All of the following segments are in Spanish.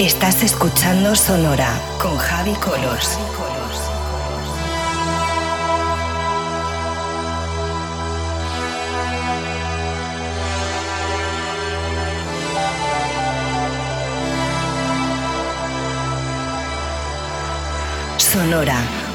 Estás escuchando Sonora con Javi Colos. Sonora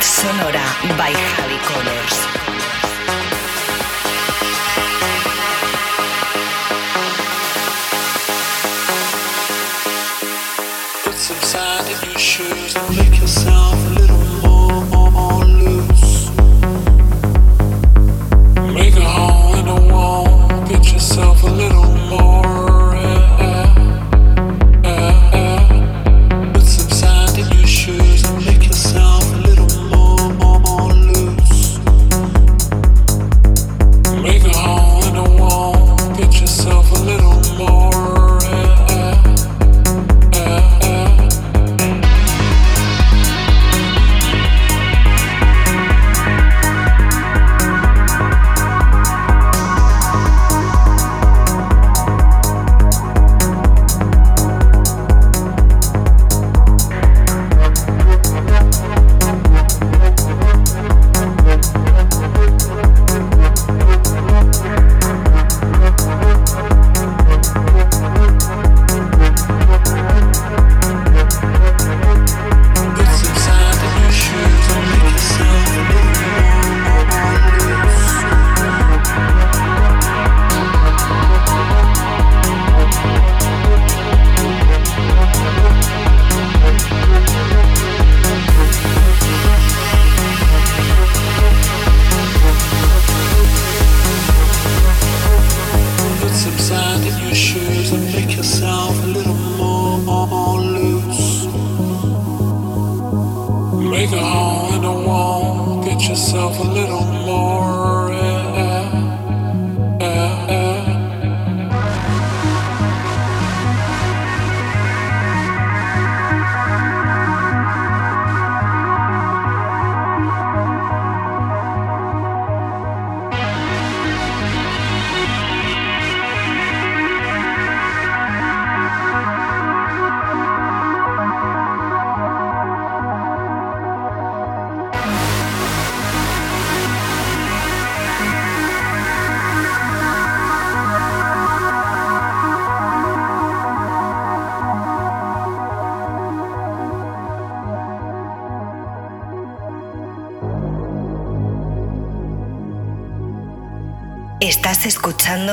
Estás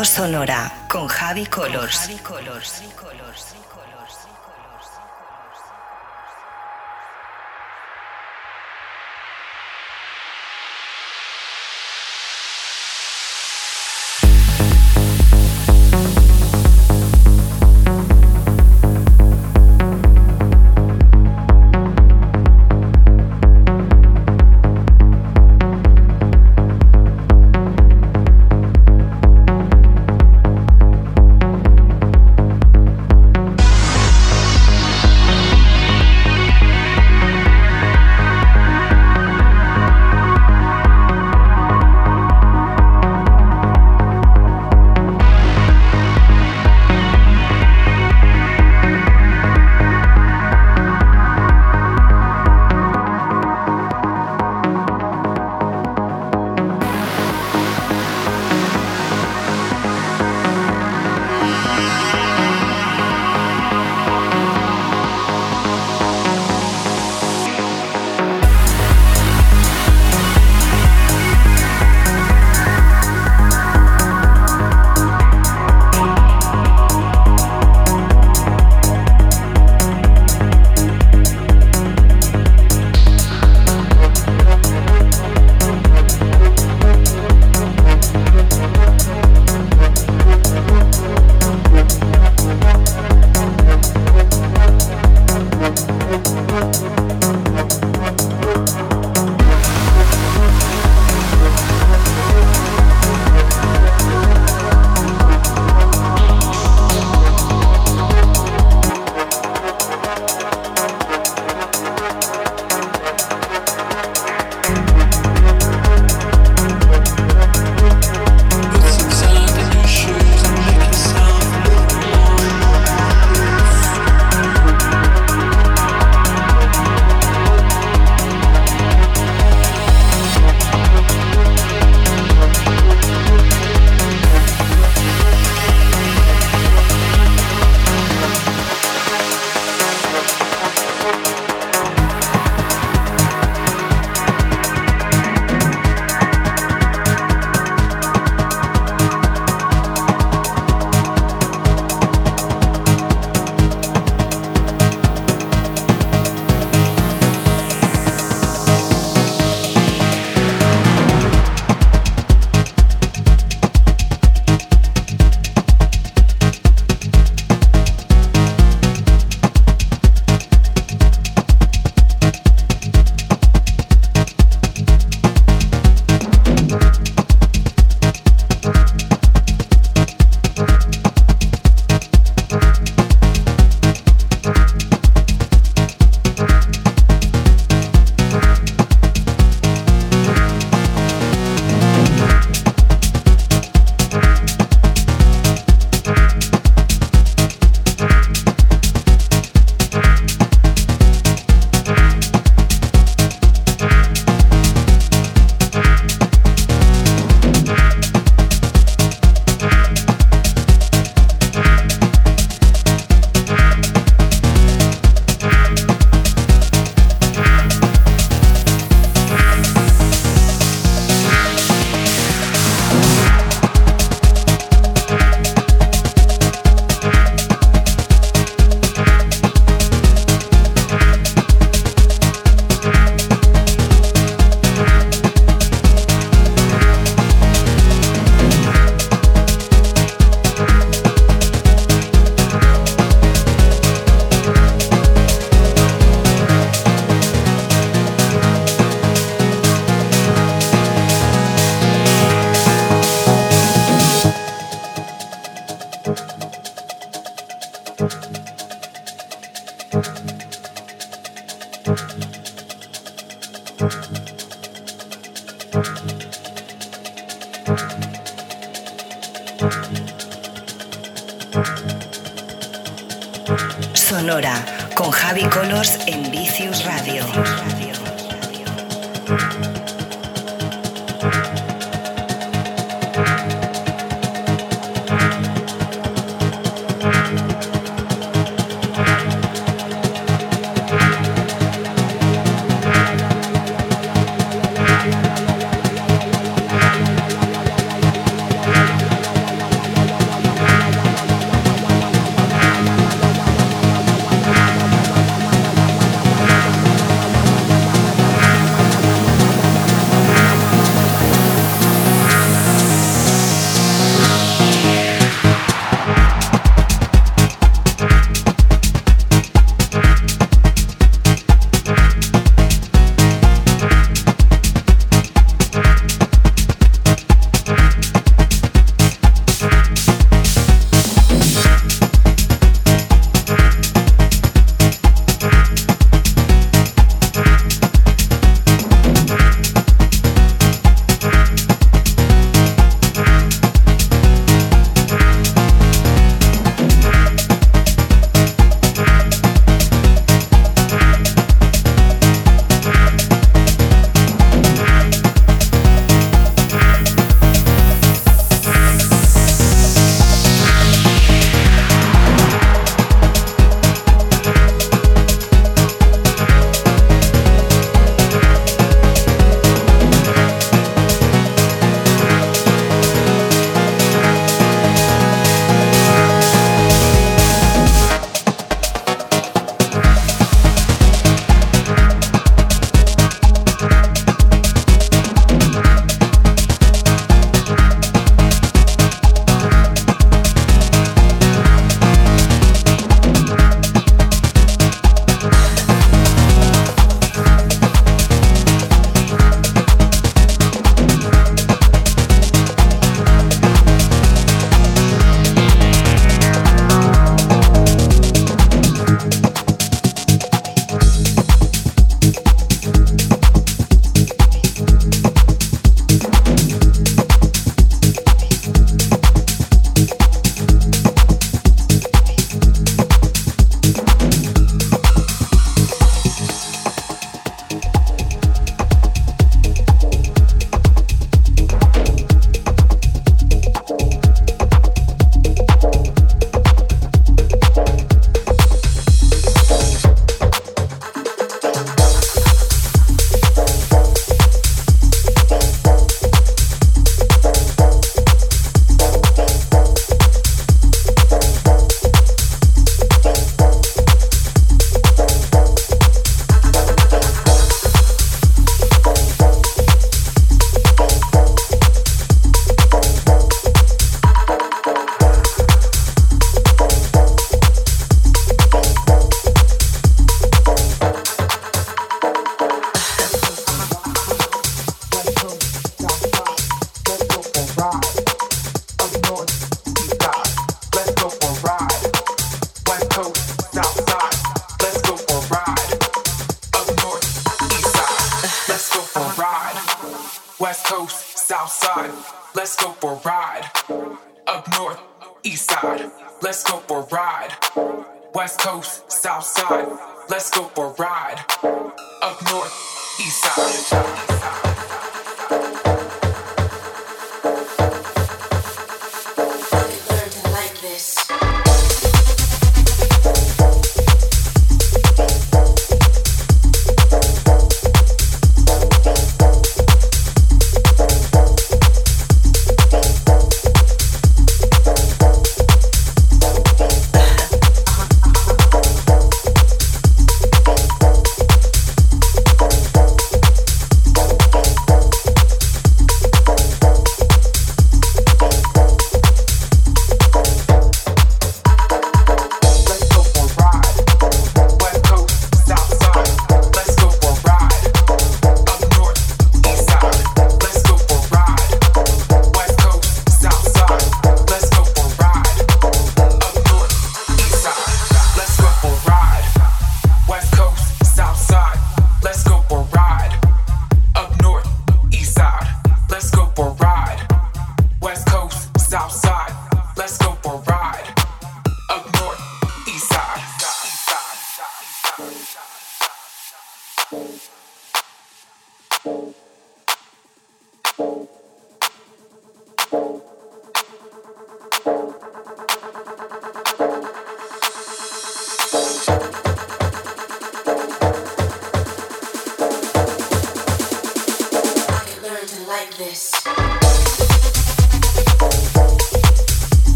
Sonora con Javi Colors. Javi Colors.